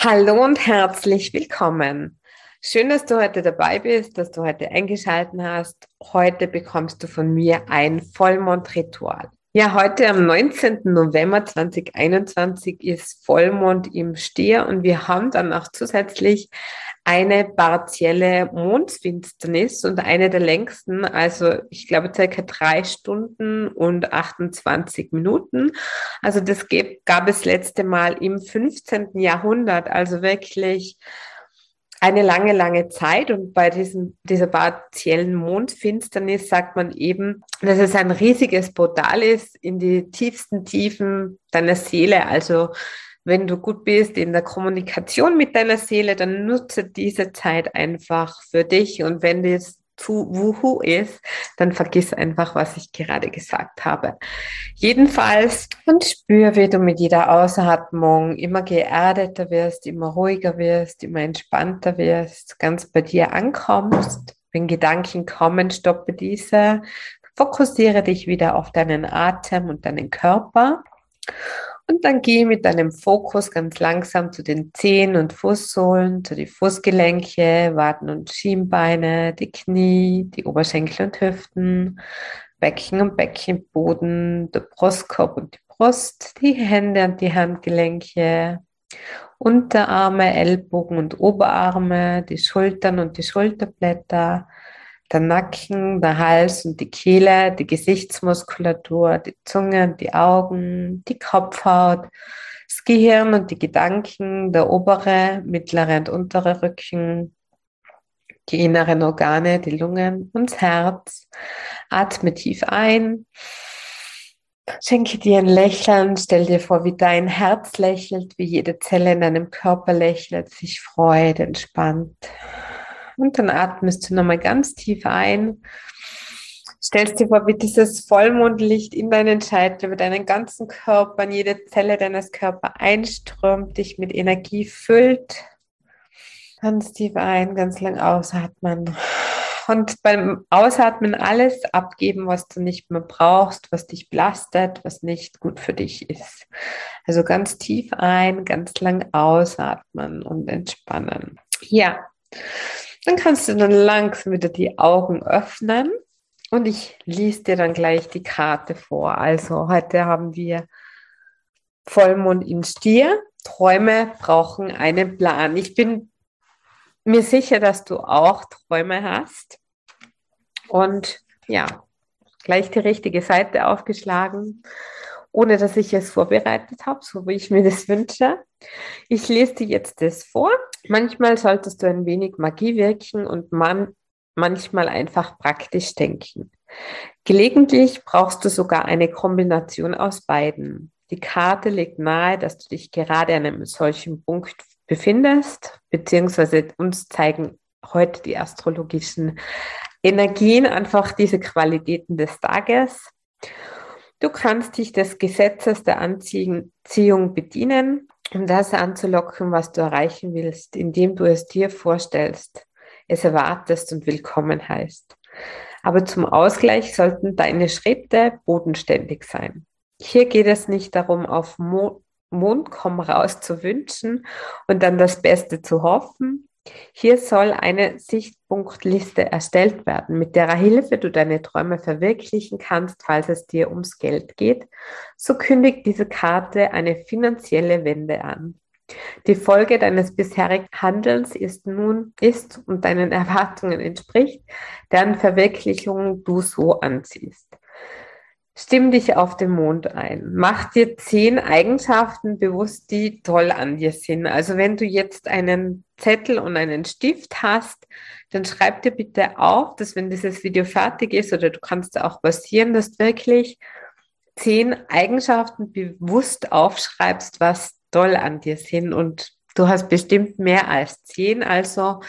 Hallo und herzlich willkommen. Schön, dass du heute dabei bist, dass du heute eingeschaltet hast. Heute bekommst du von mir ein Vollmondritual. Ja, heute am 19. November 2021 ist Vollmond im Stier und wir haben dann auch zusätzlich eine partielle Mondfinsternis und eine der längsten, also ich glaube circa drei Stunden und 28 Minuten. Also das gab es letzte Mal im 15. Jahrhundert, also wirklich eine lange, lange Zeit. Und bei diesem, dieser partiellen Mondfinsternis sagt man eben, dass es ein riesiges Portal ist in die tiefsten Tiefen deiner Seele. Also wenn du gut bist in der Kommunikation mit deiner Seele, dann nutze diese Zeit einfach für dich. Und wenn es zu Wuhu ist, dann vergiss einfach, was ich gerade gesagt habe. Jedenfalls und spür, wie du mit jeder Ausatmung immer geerdeter wirst, immer ruhiger wirst, immer entspannter wirst, ganz bei dir ankommst. Wenn Gedanken kommen, stoppe diese. Fokussiere dich wieder auf deinen Atem und deinen Körper. Und dann geh mit deinem Fokus ganz langsam zu den Zehen und Fußsohlen, zu den Fußgelenke, Waden und Schienbeine, die Knie, die Oberschenkel und Hüften, Becken und Beckenboden, der Brustkorb und die Brust, die Hände und die Handgelenke, Unterarme, Ellbogen und Oberarme, die Schultern und die Schulterblätter, der Nacken, der Hals und die Kehle, die Gesichtsmuskulatur, die Zunge die Augen, die Kopfhaut, das Gehirn und die Gedanken, der obere, mittlere und untere Rücken, die inneren Organe, die Lungen und das Herz. Atme tief ein. Schenke dir ein Lächeln, stell dir vor, wie dein Herz lächelt, wie jede Zelle in deinem Körper lächelt, sich freut, entspannt. Und dann atmest du nochmal ganz tief ein. Stellst dir vor, wie dieses Vollmondlicht in deinen Scheitel, über deinen ganzen Körper, in jede Zelle deines Körpers einströmt, dich mit Energie füllt. Ganz tief ein, ganz lang ausatmen. Und beim Ausatmen alles abgeben, was du nicht mehr brauchst, was dich belastet, was nicht gut für dich ist. Also ganz tief ein, ganz lang ausatmen und entspannen. Ja. Dann kannst du dann langsam wieder die Augen öffnen und ich lese dir dann gleich die Karte vor. Also heute haben wir Vollmond in Stier. Träume brauchen einen Plan. Ich bin mir sicher, dass du auch Träume hast. Und ja, gleich die richtige Seite aufgeschlagen ohne dass ich es vorbereitet habe, so wie ich mir das wünsche. Ich lese dir jetzt das vor. Manchmal solltest du ein wenig Magie wirken und man, manchmal einfach praktisch denken. Gelegentlich brauchst du sogar eine Kombination aus beiden. Die Karte legt nahe, dass du dich gerade an einem solchen Punkt befindest, beziehungsweise uns zeigen heute die astrologischen Energien einfach diese Qualitäten des Tages. Du kannst dich des Gesetzes der Anziehung bedienen, um das anzulocken, was du erreichen willst, indem du es dir vorstellst, es erwartest und willkommen heißt. Aber zum Ausgleich sollten deine Schritte bodenständig sein. Hier geht es nicht darum, auf Mo Mond komm raus zu wünschen und dann das Beste zu hoffen, hier soll eine Sichtpunktliste erstellt werden, mit derer Hilfe du deine Träume verwirklichen kannst, falls es dir ums Geld geht. So kündigt diese Karte eine finanzielle Wende an. Die Folge deines bisherigen Handelns ist nun ist und deinen Erwartungen entspricht, deren Verwirklichung du so anziehst. Stimm dich auf den Mond ein. Mach dir zehn Eigenschaften bewusst, die toll an dir sind. Also wenn du jetzt einen Zettel und einen Stift hast, dann schreib dir bitte auf, dass wenn dieses Video fertig ist oder du kannst auch basieren, dass du wirklich zehn Eigenschaften bewusst aufschreibst, was toll an dir sind. Und du hast bestimmt mehr als zehn. Also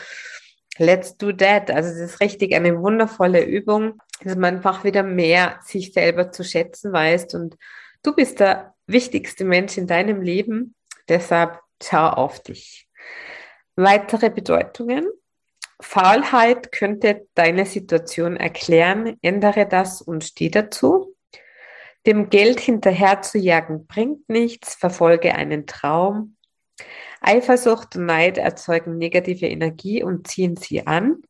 let's do that. Also es ist richtig eine wundervolle Übung dass man einfach wieder mehr sich selber zu schätzen weiß. Und du bist der wichtigste Mensch in deinem Leben. Deshalb schau auf dich. Weitere Bedeutungen. Faulheit könnte deine Situation erklären. Ändere das und steh dazu. Dem Geld hinterher zu jagen bringt nichts. Verfolge einen Traum. Eifersucht und Neid erzeugen negative Energie und ziehen sie an.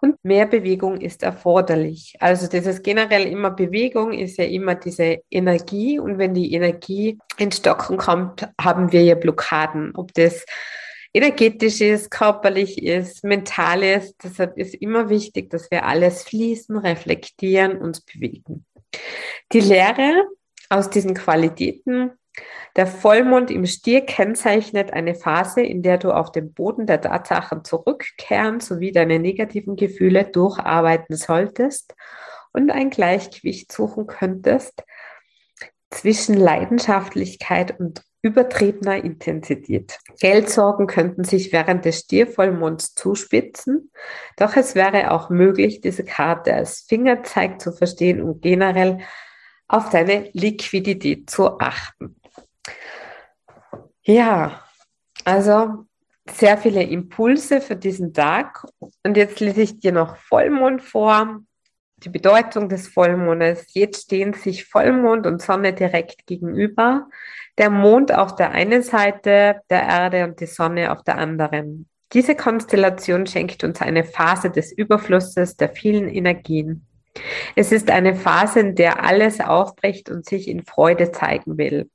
Und mehr Bewegung ist erforderlich. Also dieses generell immer Bewegung ist ja immer diese Energie. Und wenn die Energie in Stocken kommt, haben wir ja Blockaden. Ob das energetisch ist, körperlich ist, mental ist. Deshalb ist immer wichtig, dass wir alles fließen, reflektieren, uns bewegen. Die Lehre aus diesen Qualitäten der Vollmond im Stier kennzeichnet eine Phase, in der du auf den Boden der Tatsachen zurückkehren sowie deine negativen Gefühle durcharbeiten solltest und ein Gleichgewicht suchen könntest zwischen Leidenschaftlichkeit und übertriebener Intensität. Geldsorgen könnten sich während des Stiervollmonds zuspitzen, doch es wäre auch möglich, diese Karte als Fingerzeig zu verstehen und generell auf deine Liquidität zu achten. Ja, also sehr viele Impulse für diesen Tag. Und jetzt lese ich dir noch Vollmond vor. Die Bedeutung des Vollmondes. Jetzt stehen sich Vollmond und Sonne direkt gegenüber. Der Mond auf der einen Seite der Erde und die Sonne auf der anderen. Diese Konstellation schenkt uns eine Phase des Überflusses der vielen Energien. Es ist eine Phase, in der alles aufbricht und sich in Freude zeigen will.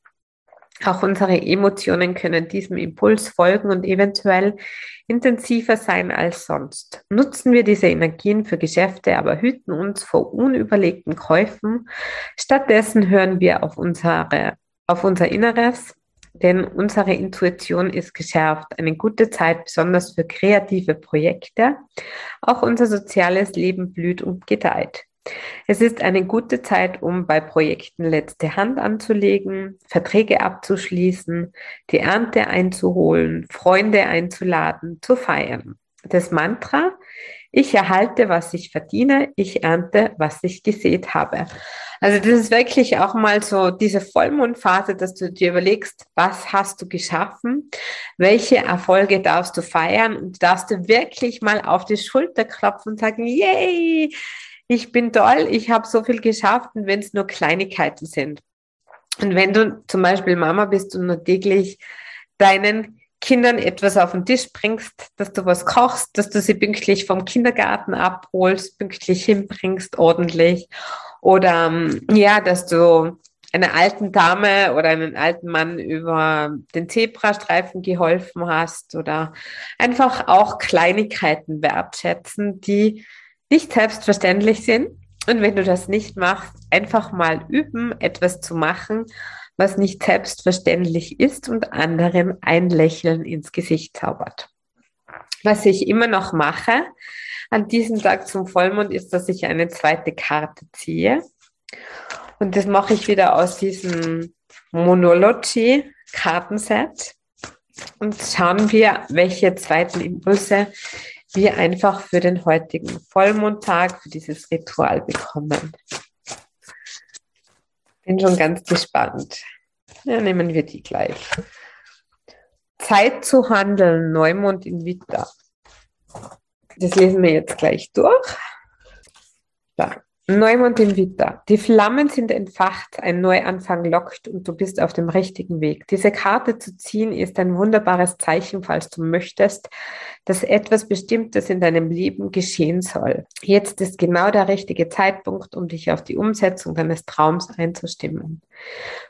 Auch unsere Emotionen können diesem Impuls folgen und eventuell intensiver sein als sonst. Nutzen wir diese Energien für Geschäfte, aber hüten uns vor unüberlegten Käufen. Stattdessen hören wir auf, unsere, auf unser Inneres, denn unsere Intuition ist geschärft. Eine gute Zeit, besonders für kreative Projekte. Auch unser soziales Leben blüht und gedeiht. Es ist eine gute Zeit, um bei Projekten letzte Hand anzulegen, Verträge abzuschließen, die Ernte einzuholen, Freunde einzuladen, zu feiern. Das Mantra, ich erhalte, was ich verdiene, ich ernte, was ich gesät habe. Also das ist wirklich auch mal so diese Vollmondphase, dass du dir überlegst, was hast du geschaffen, welche Erfolge darfst du feiern und darfst du wirklich mal auf die Schulter klopfen und sagen, yay, ich bin toll, ich habe so viel geschafft und wenn es nur Kleinigkeiten sind. Und wenn du zum Beispiel Mama bist und nur täglich deinen Kindern etwas auf den Tisch bringst, dass du was kochst, dass du sie pünktlich vom Kindergarten abholst, pünktlich hinbringst, ordentlich. Oder ähm, ja, dass du einer alten Dame oder einen alten Mann über den Zebrastreifen geholfen hast oder einfach auch Kleinigkeiten wertschätzen, die nicht selbstverständlich sind. Und wenn du das nicht machst, einfach mal üben, etwas zu machen, was nicht selbstverständlich ist und anderen ein Lächeln ins Gesicht zaubert. Was ich immer noch mache an diesem Tag zum Vollmond ist, dass ich eine zweite Karte ziehe. Und das mache ich wieder aus diesem Monology-Kartenset. Und schauen wir, welche zweiten Impulse wir einfach für den heutigen Vollmondtag, für dieses Ritual bekommen. Bin schon ganz gespannt. Ja, nehmen wir die gleich. Zeit zu handeln, Neumond in Witter. Das lesen wir jetzt gleich durch. Da. Neumond im Witter. Die Flammen sind entfacht, ein Neuanfang lockt und du bist auf dem richtigen Weg. Diese Karte zu ziehen ist ein wunderbares Zeichen, falls du möchtest, dass etwas Bestimmtes in deinem Leben geschehen soll. Jetzt ist genau der richtige Zeitpunkt, um dich auf die Umsetzung deines Traums einzustimmen.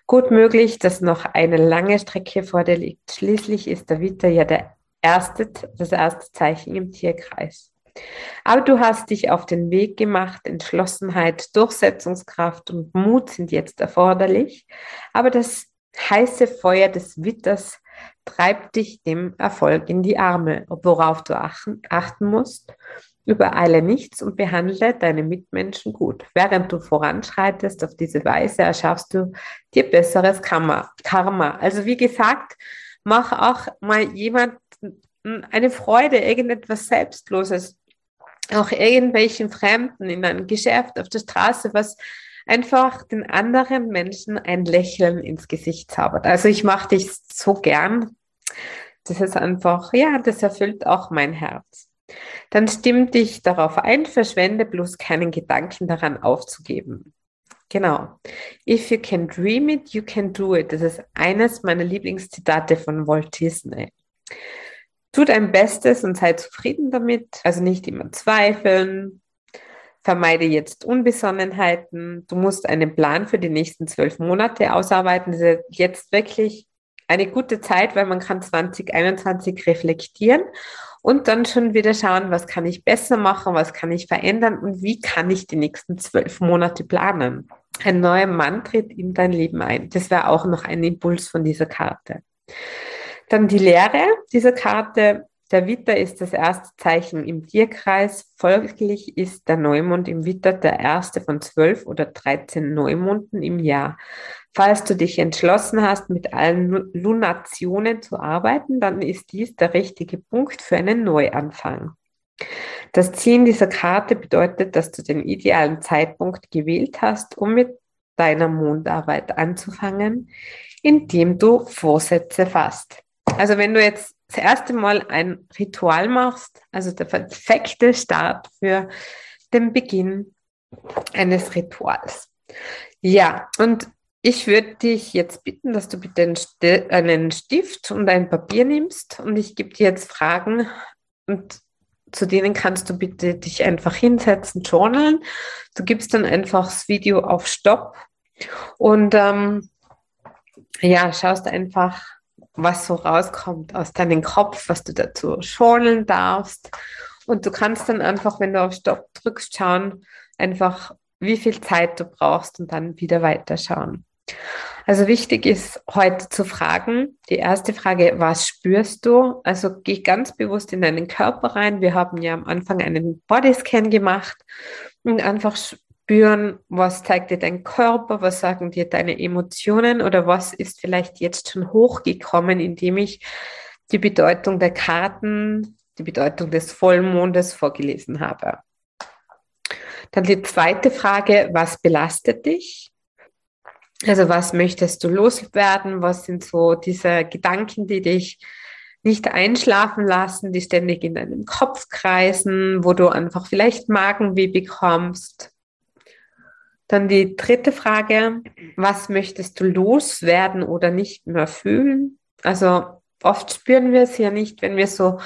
Gut möglich, dass noch eine lange Strecke vor dir liegt. Schließlich ist der Witter ja der erste, das erste Zeichen im Tierkreis. Aber du hast dich auf den Weg gemacht, Entschlossenheit, Durchsetzungskraft und Mut sind jetzt erforderlich. Aber das heiße Feuer des Witters treibt dich dem Erfolg in die Arme, worauf du achten, musst. Übereile nichts und behandle deine Mitmenschen gut. Während du voranschreitest auf diese Weise, erschaffst du dir besseres Karma. Karma. Also wie gesagt, mach auch mal jemand eine Freude, irgendetwas Selbstloses auch irgendwelchen Fremden in einem Geschäft, auf der Straße, was einfach den anderen Menschen ein Lächeln ins Gesicht zaubert. Also ich mache dich so gern. Das ist einfach, ja, das erfüllt auch mein Herz. Dann stimm dich darauf ein, verschwende bloß keinen Gedanken daran aufzugeben. Genau. If you can dream it, you can do it. Das ist eines meiner Lieblingszitate von Walt Disney. Tu dein Bestes und sei zufrieden damit. Also nicht immer zweifeln. Vermeide jetzt Unbesonnenheiten. Du musst einen Plan für die nächsten zwölf Monate ausarbeiten. Das ist jetzt wirklich eine gute Zeit, weil man kann 2021 reflektieren und dann schon wieder schauen, was kann ich besser machen, was kann ich verändern und wie kann ich die nächsten zwölf Monate planen. Ein neuer Mann tritt in dein Leben ein. Das wäre auch noch ein Impuls von dieser Karte. Dann die Lehre dieser Karte. Der Witter ist das erste Zeichen im Tierkreis. Folglich ist der Neumond im Witter der erste von zwölf oder dreizehn Neumonden im Jahr. Falls du dich entschlossen hast, mit allen Lunationen zu arbeiten, dann ist dies der richtige Punkt für einen Neuanfang. Das Ziehen dieser Karte bedeutet, dass du den idealen Zeitpunkt gewählt hast, um mit deiner Mondarbeit anzufangen, indem du Vorsätze fasst. Also wenn du jetzt das erste Mal ein Ritual machst, also der perfekte Start für den Beginn eines Rituals. Ja, und ich würde dich jetzt bitten, dass du bitte einen Stift und ein Papier nimmst und ich gebe dir jetzt Fragen und zu denen kannst du bitte dich einfach hinsetzen, journalen. Du gibst dann einfach das Video auf Stopp und ähm, ja, schaust einfach, was so rauskommt aus deinem Kopf, was du dazu schorlen darfst. Und du kannst dann einfach, wenn du auf Stopp drückst, schauen, einfach, wie viel Zeit du brauchst und dann wieder weiterschauen. Also wichtig ist heute zu fragen. Die erste Frage, was spürst du? Also geh ganz bewusst in deinen Körper rein. Wir haben ja am Anfang einen Bodyscan gemacht und einfach spüren, was zeigt dir dein Körper, was sagen dir deine Emotionen oder was ist vielleicht jetzt schon hochgekommen, indem ich die Bedeutung der Karten, die Bedeutung des Vollmondes vorgelesen habe. Dann die zweite Frage, was belastet dich? Also was möchtest du loswerden? Was sind so diese Gedanken, die dich nicht einschlafen lassen, die ständig in deinem Kopf kreisen, wo du einfach vielleicht Magenweh bekommst? Dann die dritte Frage, was möchtest du loswerden oder nicht mehr fühlen? Also oft spüren wir es ja nicht, wenn wir so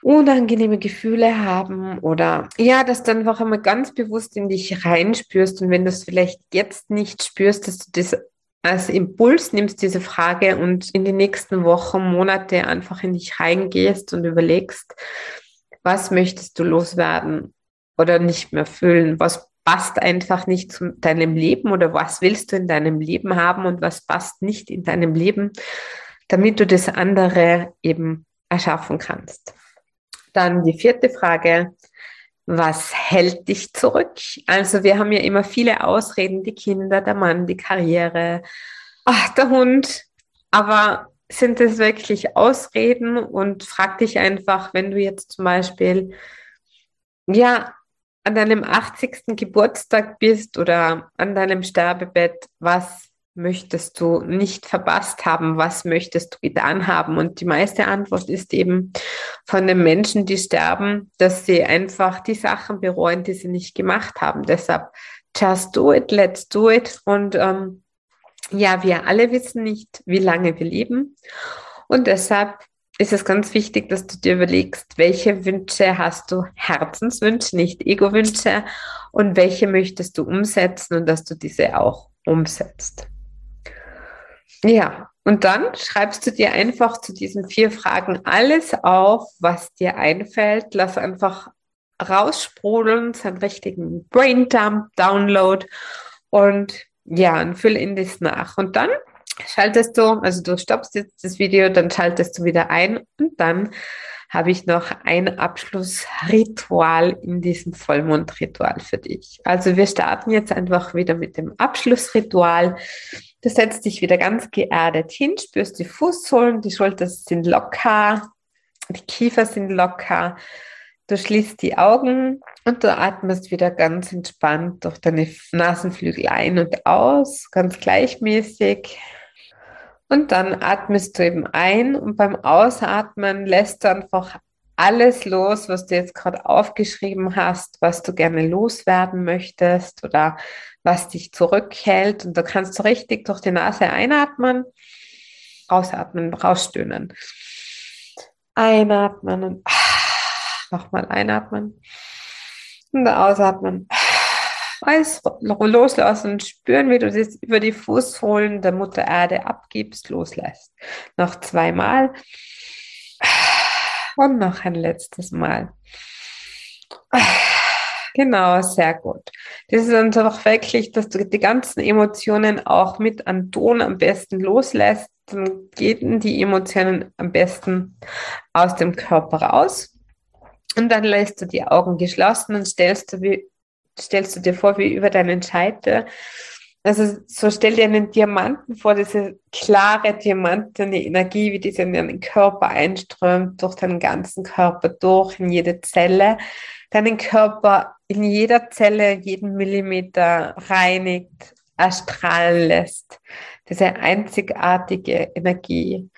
unangenehme Gefühle haben oder ja, dass du einfach einmal ganz bewusst in dich reinspürst und wenn du es vielleicht jetzt nicht spürst, dass du das als Impuls nimmst, diese Frage und in die nächsten Wochen, Monate einfach in dich reingehst und überlegst, was möchtest du loswerden oder nicht mehr fühlen? Was passt einfach nicht zu deinem Leben oder was willst du in deinem Leben haben und was passt nicht in deinem Leben, damit du das andere eben erschaffen kannst. Dann die vierte Frage, was hält dich zurück? Also wir haben ja immer viele Ausreden, die Kinder, der Mann, die Karriere, ach, der Hund, aber sind es wirklich Ausreden und frag dich einfach, wenn du jetzt zum Beispiel ja an deinem 80. Geburtstag bist oder an deinem Sterbebett, was möchtest du nicht verpasst haben? Was möchtest du getan haben? Und die meiste Antwort ist eben von den Menschen, die sterben, dass sie einfach die Sachen bereuen, die sie nicht gemacht haben. Deshalb, just do it, let's do it. Und ähm, ja, wir alle wissen nicht, wie lange wir leben. Und deshalb ist es ganz wichtig, dass du dir überlegst, welche Wünsche hast du, Herzenswünsche, nicht Ego-Wünsche, und welche möchtest du umsetzen und dass du diese auch umsetzt. Ja, und dann schreibst du dir einfach zu diesen vier Fragen alles auf, was dir einfällt. Lass einfach raussprudeln, so einen richtigen Braindump, Download und ja, und füll in das nach. Und dann schaltest du, also du stoppst jetzt das Video, dann schaltest du wieder ein und dann habe ich noch ein Abschlussritual in diesem Vollmondritual für dich. Also wir starten jetzt einfach wieder mit dem Abschlussritual. Du setzt dich wieder ganz geerdet hin, spürst die Fußsohlen, die Schultern sind locker, die Kiefer sind locker. Du schließt die Augen und du atmest wieder ganz entspannt durch deine Nasenflügel ein und aus, ganz gleichmäßig. Und dann atmest du eben ein und beim Ausatmen lässt du einfach alles los, was du jetzt gerade aufgeschrieben hast, was du gerne loswerden möchtest oder was dich zurückhält. Und da kannst du richtig durch die Nase einatmen, ausatmen, rausstöhnen. Einatmen und nochmal einatmen und ausatmen. Alles loslassen und spüren, wie du das über die Fußsohlen der Mutter Erde abgibst, loslässt. Noch zweimal. Und noch ein letztes Mal. Genau, sehr gut. Das ist einfach wirklich, dass du die ganzen Emotionen auch mit an Ton am besten loslässt. Dann gehen die Emotionen am besten aus dem Körper raus. Und dann lässt du die Augen geschlossen und stellst du, stellst du dir vor, wie über deinen Scheitel. Also so stell dir einen Diamanten vor, diese klare diamantene Energie, wie diese in deinen Körper einströmt, durch deinen ganzen Körper durch, in jede Zelle, deinen Körper in jeder Zelle, jeden Millimeter reinigt, erstrahlen lässt. Diese einzigartige Energie.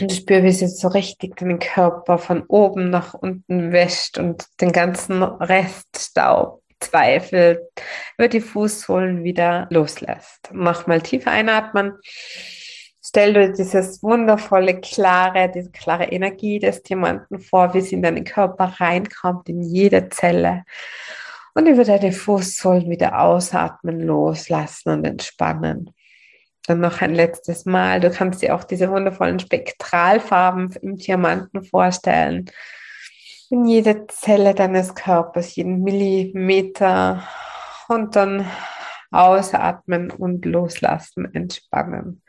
Und spür, wie sie so richtig den Körper von oben nach unten wäscht und den ganzen Reststaub, Zweifel über die Fußsohlen wieder loslässt. Mach mal tief einatmen. Stell dir dieses wundervolle, klare, diese klare Energie des Diamanten vor, wie sie in deinen Körper reinkommt, in jede Zelle. Und über deine Fußsohlen wieder ausatmen, loslassen und entspannen. Dann noch ein letztes Mal. Du kannst dir auch diese wundervollen Spektralfarben im Diamanten vorstellen. In jede Zelle deines Körpers, jeden Millimeter. Und dann ausatmen und loslassen, entspannen.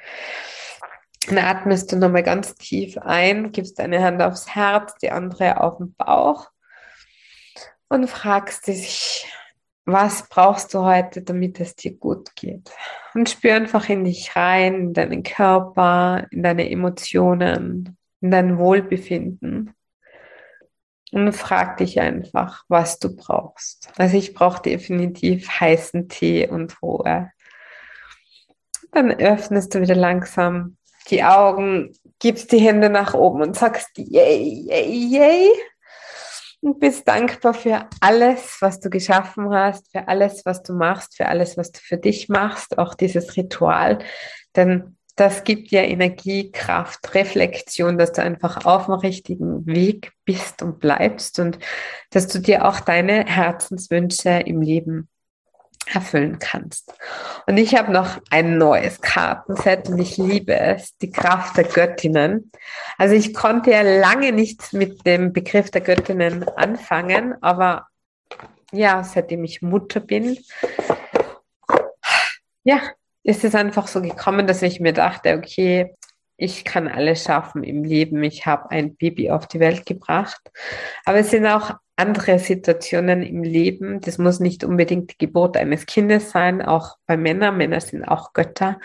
Dann atmest du nochmal ganz tief ein, gibst deine Hand aufs Herz, die andere auf den Bauch und fragst dich, was brauchst du heute, damit es dir gut geht? Und spür einfach in dich rein, in deinen Körper, in deine Emotionen, in dein Wohlbefinden. Und frag dich einfach, was du brauchst. Also ich brauche definitiv heißen Tee und Ruhe. Dann öffnest du wieder langsam die Augen, gibst die Hände nach oben und sagst yay, yay, yay und bist dankbar für alles, was du geschaffen hast, für alles, was du machst, für alles, was du für dich machst, auch dieses Ritual. Denn das gibt dir Energie, Kraft, Reflexion, dass du einfach auf dem richtigen Weg bist und bleibst und dass du dir auch deine Herzenswünsche im Leben erfüllen kannst. Und ich habe noch ein neues Kartenset und ich liebe es, die Kraft der Göttinnen. Also ich konnte ja lange nicht mit dem Begriff der Göttinnen anfangen, aber ja, seitdem ich Mutter bin, ja, ist es einfach so gekommen, dass ich mir dachte, okay, ich kann alles schaffen im Leben. Ich habe ein Baby auf die Welt gebracht. Aber es sind auch andere Situationen im Leben. Das muss nicht unbedingt die Geburt eines Kindes sein, auch bei Männern. Männer sind auch Götter.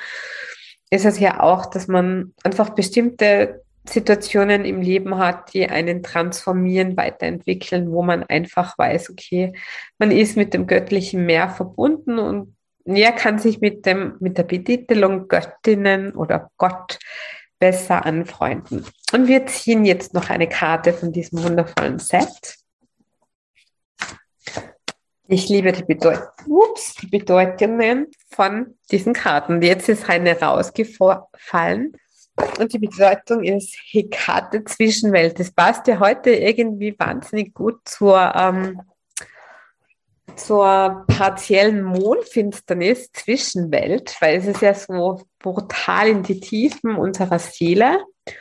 Ist es ja auch, dass man einfach bestimmte Situationen im Leben hat, die einen transformieren, weiterentwickeln, wo man einfach weiß, okay, man ist mit dem Göttlichen mehr verbunden und ja, kann sich mit dem, mit der Betitelung Göttinnen oder Gott besser anfreunden. Und wir ziehen jetzt noch eine Karte von diesem wundervollen Set. Ich liebe die, Bedeut Ups, die Bedeutungen von diesen Karten. Jetzt ist eine rausgefallen. Und die Bedeutung ist Hekate Zwischenwelt. Das passt ja heute irgendwie wahnsinnig gut zur, ähm, zur partiellen Mondfinsternis Zwischenwelt, weil es ist ja so brutal in die Tiefen unserer Seele. Das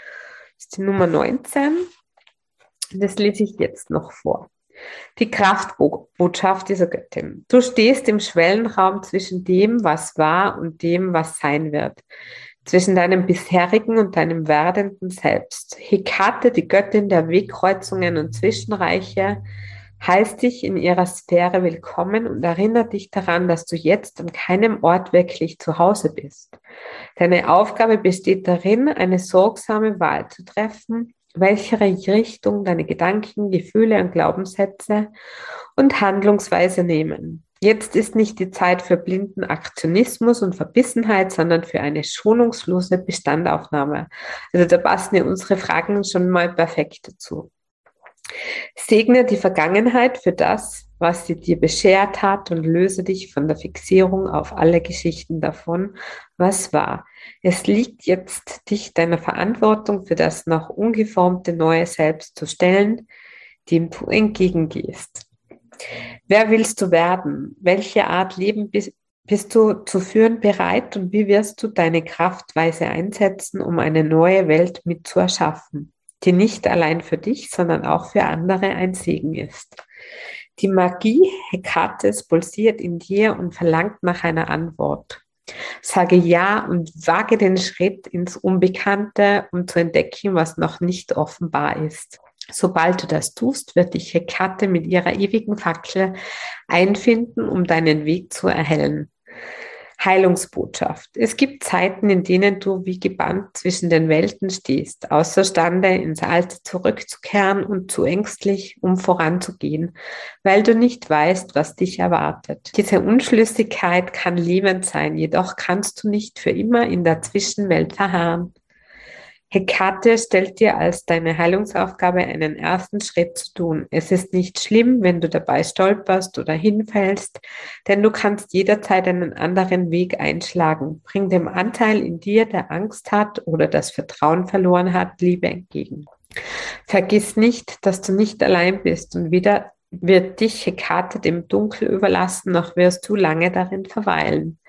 ist die Nummer 19. Das lese ich jetzt noch vor. Die Kraftbotschaft dieser Göttin. Du stehst im Schwellenraum zwischen dem, was war und dem, was sein wird. Zwischen deinem bisherigen und deinem werdenden Selbst. Hekate, die Göttin der Wegkreuzungen und Zwischenreiche, heißt dich in ihrer Sphäre willkommen und erinnert dich daran, dass du jetzt an keinem Ort wirklich zu Hause bist. Deine Aufgabe besteht darin, eine sorgsame Wahl zu treffen, welche Richtung deine Gedanken, Gefühle und Glaubenssätze und Handlungsweise nehmen. Jetzt ist nicht die Zeit für blinden Aktionismus und Verbissenheit, sondern für eine schonungslose Bestandaufnahme. Also da passen ja unsere Fragen schon mal perfekt dazu. Segne die Vergangenheit für das, was sie dir beschert hat und löse dich von der Fixierung auf alle Geschichten davon, was war. Es liegt jetzt dich deiner Verantwortung für das noch ungeformte neue Selbst zu stellen, dem du entgegengehst. Wer willst du werden? Welche Art Leben bist, bist du zu führen bereit und wie wirst du deine Kraftweise einsetzen, um eine neue Welt mit zu erschaffen, die nicht allein für dich, sondern auch für andere ein Segen ist? Die Magie Hekates pulsiert in dir und verlangt nach einer Antwort. Sage Ja und wage den Schritt ins Unbekannte, um zu entdecken, was noch nicht offenbar ist. Sobald du das tust, wird dich Hekate mit ihrer ewigen Fackel einfinden, um deinen Weg zu erhellen. Heilungsbotschaft. Es gibt Zeiten, in denen du wie gebannt zwischen den Welten stehst, außerstande ins Alte zurückzukehren und zu ängstlich, um voranzugehen, weil du nicht weißt, was dich erwartet. Diese Unschlüssigkeit kann lebend sein, jedoch kannst du nicht für immer in der Zwischenwelt verharren. Hekate stellt dir als deine Heilungsaufgabe einen ersten Schritt zu tun. Es ist nicht schlimm, wenn du dabei stolperst oder hinfällst, denn du kannst jederzeit einen anderen Weg einschlagen. Bring dem Anteil in dir, der Angst hat oder das Vertrauen verloren hat, Liebe entgegen. Vergiss nicht, dass du nicht allein bist und weder wird dich Hekate dem Dunkel überlassen, noch wirst du lange darin verweilen.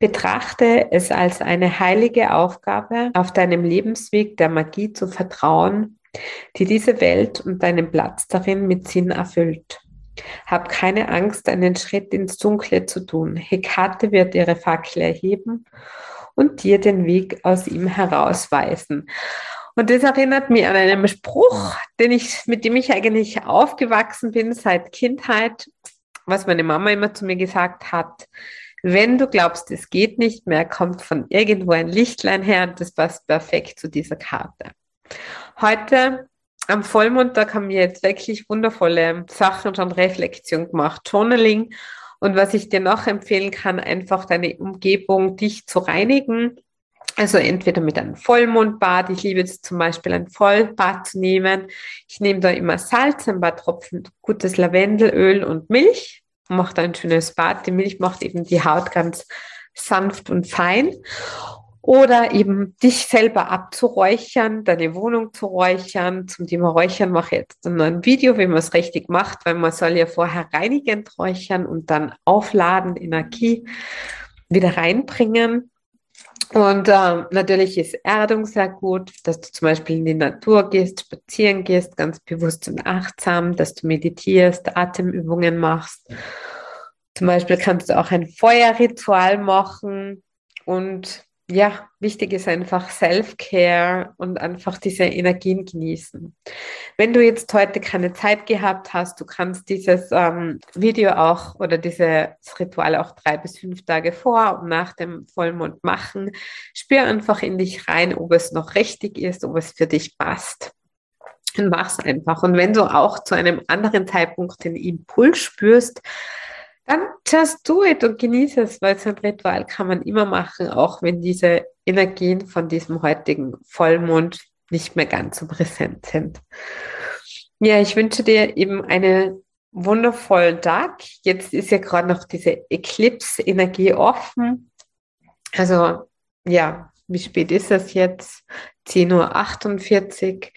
Betrachte es als eine heilige Aufgabe, auf deinem Lebensweg der Magie zu vertrauen, die diese Welt und deinen Platz darin mit Sinn erfüllt. Hab keine Angst, einen Schritt ins Dunkle zu tun. Hekate wird ihre Fackel erheben und dir den Weg aus ihm herausweisen. Und das erinnert mich an einen Spruch, den ich, mit dem ich eigentlich aufgewachsen bin seit Kindheit, was meine Mama immer zu mir gesagt hat. Wenn du glaubst, es geht nicht mehr, kommt von irgendwo ein Lichtlein her und das passt perfekt zu dieser Karte. Heute am Vollmondtag haben wir jetzt wirklich wundervolle Sachen und Reflexion gemacht. Journaling. Und was ich dir noch empfehlen kann, einfach deine Umgebung, dich zu reinigen. Also entweder mit einem Vollmondbad. Ich liebe es zum Beispiel, ein Vollbad zu nehmen. Ich nehme da immer Salz, ein paar Tropfen gutes Lavendelöl und Milch macht ein schönes Bad. Die Milch macht eben die Haut ganz sanft und fein. Oder eben dich selber abzuräuchern, deine Wohnung zu räuchern. Zum Thema Räuchern mache ich jetzt noch ein Video, wie man es richtig macht, weil man soll ja vorher reinigend räuchern und dann aufladen, Energie wieder reinbringen. Und äh, natürlich ist Erdung sehr gut, dass du zum Beispiel in die Natur gehst, spazieren gehst, ganz bewusst und achtsam, dass du meditierst, Atemübungen machst. Zum Beispiel kannst du auch ein Feuerritual machen und ja, wichtig ist einfach Self-Care und einfach diese Energien genießen. Wenn du jetzt heute keine Zeit gehabt hast, du kannst dieses ähm, Video auch oder dieses Ritual auch drei bis fünf Tage vor und nach dem Vollmond machen. Spür einfach in dich rein, ob es noch richtig ist, ob es für dich passt. Und mach's einfach. Und wenn du auch zu einem anderen Zeitpunkt den Impuls spürst, dann just do it und genieße es, weil so ein Ritual kann man immer machen, auch wenn diese Energien von diesem heutigen Vollmond nicht mehr ganz so präsent sind. Ja, ich wünsche dir eben einen wundervollen Tag. Jetzt ist ja gerade noch diese Eclipse-Energie offen. Also ja, wie spät ist es jetzt? 10.48 Uhr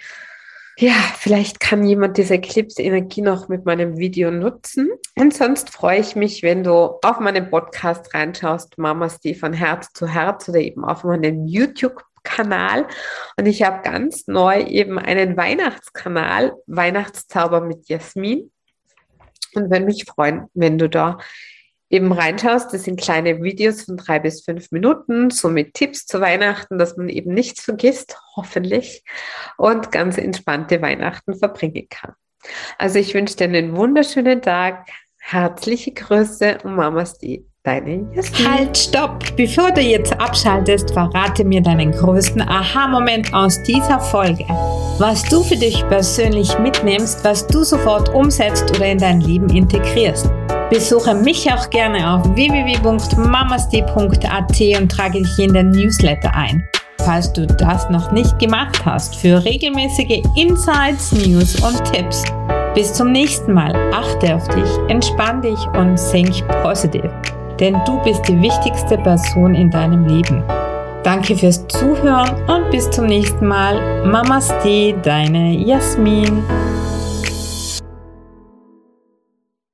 ja, vielleicht kann jemand diese Eclipse-Energie noch mit meinem Video nutzen. Und sonst freue ich mich, wenn du auf meinen Podcast reinschaust, Mamas, die von Herz zu Herz oder eben auf meinen YouTube-Kanal. Und ich habe ganz neu eben einen Weihnachtskanal, Weihnachtszauber mit Jasmin. Und würde mich freuen, wenn du da eben reinschaust. Das sind kleine Videos von drei bis fünf Minuten, so mit Tipps zu Weihnachten, dass man eben nichts vergisst, hoffentlich, und ganz entspannte Weihnachten verbringen kann. Also ich wünsche dir einen wunderschönen Tag. Herzliche Grüße und Mamas die Deine Jasmin. Halt, stopp! Bevor du jetzt abschaltest, verrate mir deinen größten Aha-Moment aus dieser Folge. Was du für dich persönlich mitnimmst, was du sofort umsetzt oder in dein Leben integrierst. Besuche mich auch gerne auf www.mamasti.at und trage dich in den Newsletter ein. falls du das noch nicht gemacht hast, für regelmäßige Insights, News und Tipps. Bis zum nächsten Mal. Achte auf dich, entspann dich und think positive. Denn du bist die wichtigste Person in deinem Leben. Danke fürs Zuhören und bis zum nächsten Mal. Mamaste, deine Jasmin.